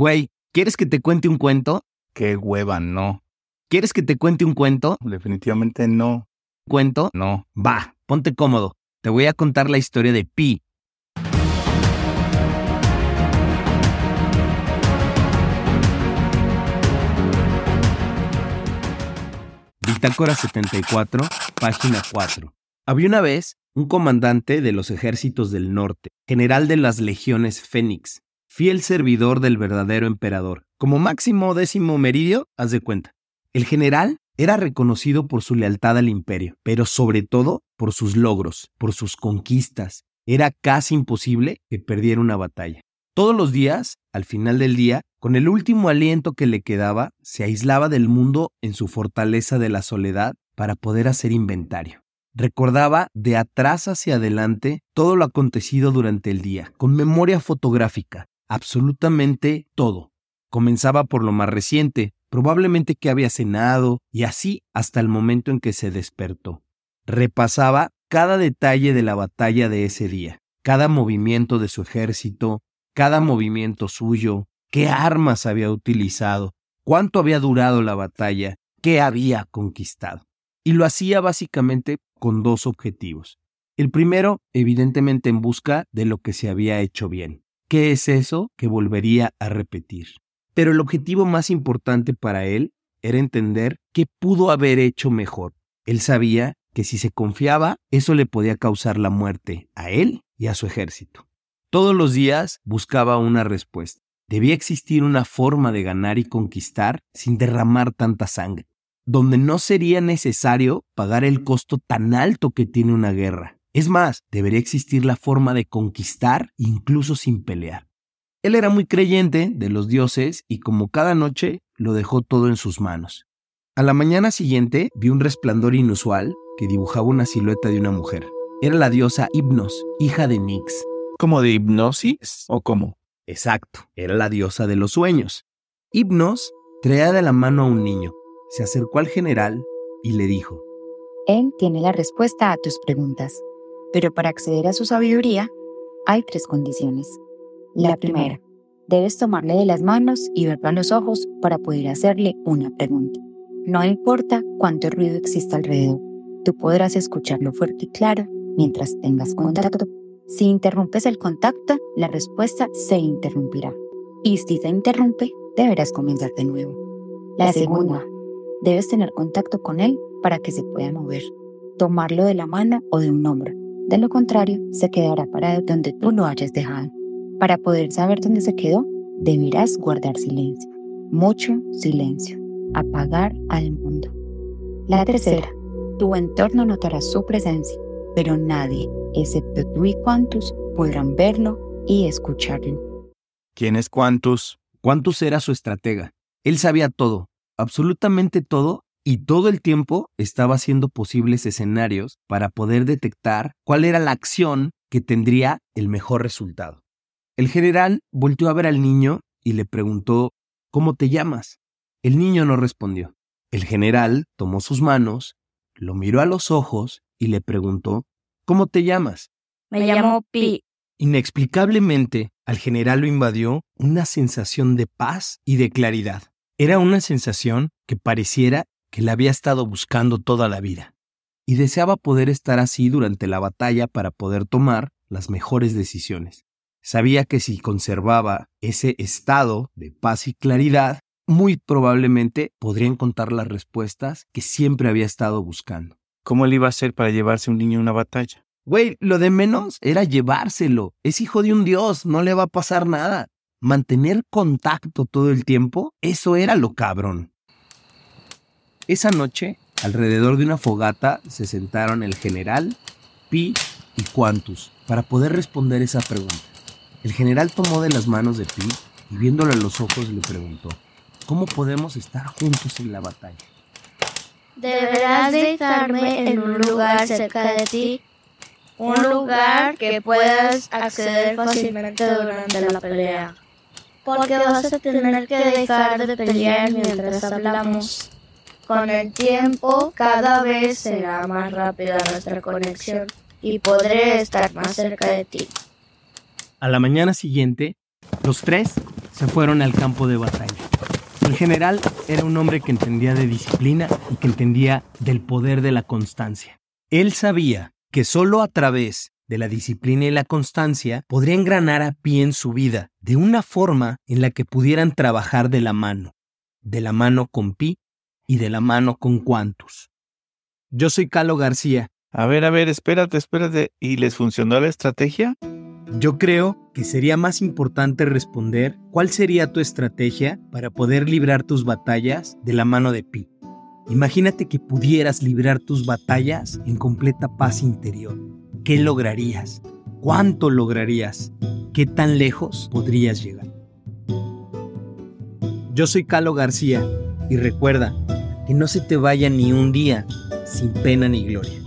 Güey, ¿quieres que te cuente un cuento? Qué hueva, no. ¿Quieres que te cuente un cuento? Definitivamente no. ¿Cuento? No. Va, ponte cómodo. Te voy a contar la historia de Pi. Bitácora 74, página 4. Había una vez un comandante de los ejércitos del norte, general de las legiones Fénix, fiel servidor del verdadero emperador. Como máximo décimo meridio, haz de cuenta. El general era reconocido por su lealtad al imperio, pero sobre todo por sus logros, por sus conquistas. Era casi imposible que perdiera una batalla. Todos los días, al final del día, con el último aliento que le quedaba, se aislaba del mundo en su fortaleza de la soledad para poder hacer inventario. Recordaba de atrás hacia adelante todo lo acontecido durante el día, con memoria fotográfica, absolutamente todo. Comenzaba por lo más reciente, probablemente que había cenado, y así hasta el momento en que se despertó. Repasaba cada detalle de la batalla de ese día, cada movimiento de su ejército, cada movimiento suyo, qué armas había utilizado, cuánto había durado la batalla, qué había conquistado. Y lo hacía básicamente con dos objetivos. El primero, evidentemente en busca de lo que se había hecho bien. ¿Qué es eso que volvería a repetir? Pero el objetivo más importante para él era entender qué pudo haber hecho mejor. Él sabía que si se confiaba, eso le podía causar la muerte a él y a su ejército. Todos los días buscaba una respuesta. Debía existir una forma de ganar y conquistar sin derramar tanta sangre donde no sería necesario pagar el costo tan alto que tiene una guerra. Es más, debería existir la forma de conquistar incluso sin pelear. Él era muy creyente de los dioses y como cada noche lo dejó todo en sus manos. A la mañana siguiente vio un resplandor inusual que dibujaba una silueta de una mujer. Era la diosa Hipnos, hija de Nix. ¿Como de hipnosis o cómo? Exacto, era la diosa de los sueños. Hipnos traía de la mano a un niño, se acercó al general y le dijo, Él tiene la respuesta a tus preguntas, pero para acceder a su sabiduría hay tres condiciones. La primera, debes tomarle de las manos y verlo a los ojos para poder hacerle una pregunta. No importa cuánto ruido exista alrededor, tú podrás escucharlo fuerte y claro mientras tengas contacto. Si interrumpes el contacto, la respuesta se interrumpirá. Y si se interrumpe, deberás comenzar de nuevo. La segunda, Debes tener contacto con él para que se pueda mover, tomarlo de la mano o de un hombro. De lo contrario, se quedará parado donde tú lo hayas dejado. Para poder saber dónde se quedó, deberás guardar silencio. Mucho silencio. Apagar al mundo. La tercera, tu entorno notará su presencia, pero nadie, excepto tú y Quantus, podrán verlo y escucharlo. ¿Quién es Quantus? Quantus era su estratega. Él sabía todo, absolutamente todo y todo el tiempo estaba haciendo posibles escenarios para poder detectar cuál era la acción que tendría el mejor resultado. El general volteó a ver al niño y le preguntó, ¿Cómo te llamas? El niño no respondió. El general tomó sus manos, lo miró a los ojos y le preguntó, ¿Cómo te llamas? Me llamo Pi. Inexplicablemente, al general lo invadió una sensación de paz y de claridad. Era una sensación que pareciera que la había estado buscando toda la vida, y deseaba poder estar así durante la batalla para poder tomar las mejores decisiones. Sabía que si conservaba ese estado de paz y claridad, muy probablemente podría encontrar las respuestas que siempre había estado buscando. ¿Cómo le iba a hacer para llevarse un niño a una batalla? Güey, lo de menos era llevárselo. Es hijo de un dios, no le va a pasar nada mantener contacto todo el tiempo, eso era lo cabrón. Esa noche, alrededor de una fogata, se sentaron el general, Pi y Quantus para poder responder esa pregunta. El general tomó de las manos de Pi y viéndolo a los ojos le preguntó, ¿cómo podemos estar juntos en la batalla? Deberás dejarme en un lugar cerca de ti, un lugar que puedas acceder fácilmente durante la pelea porque vas a tener que dejar de pelear mientras hablamos. Con el tiempo, cada vez será más rápida nuestra conexión y podré estar más cerca de ti. A la mañana siguiente, los tres se fueron al campo de batalla. El general era un hombre que entendía de disciplina y que entendía del poder de la constancia. Él sabía que solo a través de la disciplina y la constancia podría engranar a pie en su vida de una forma en la que pudieran trabajar de la mano, de la mano con Pi y de la mano con Quantus. Yo soy Calo García. A ver, a ver, espérate, espérate. ¿Y les funcionó la estrategia? Yo creo que sería más importante responder cuál sería tu estrategia para poder librar tus batallas de la mano de Pi. Imagínate que pudieras librar tus batallas en completa paz interior. ¿Qué lograrías? ¿Cuánto lograrías? ¿Qué tan lejos podrías llegar? Yo soy Calo García y recuerda que no se te vaya ni un día sin pena ni gloria.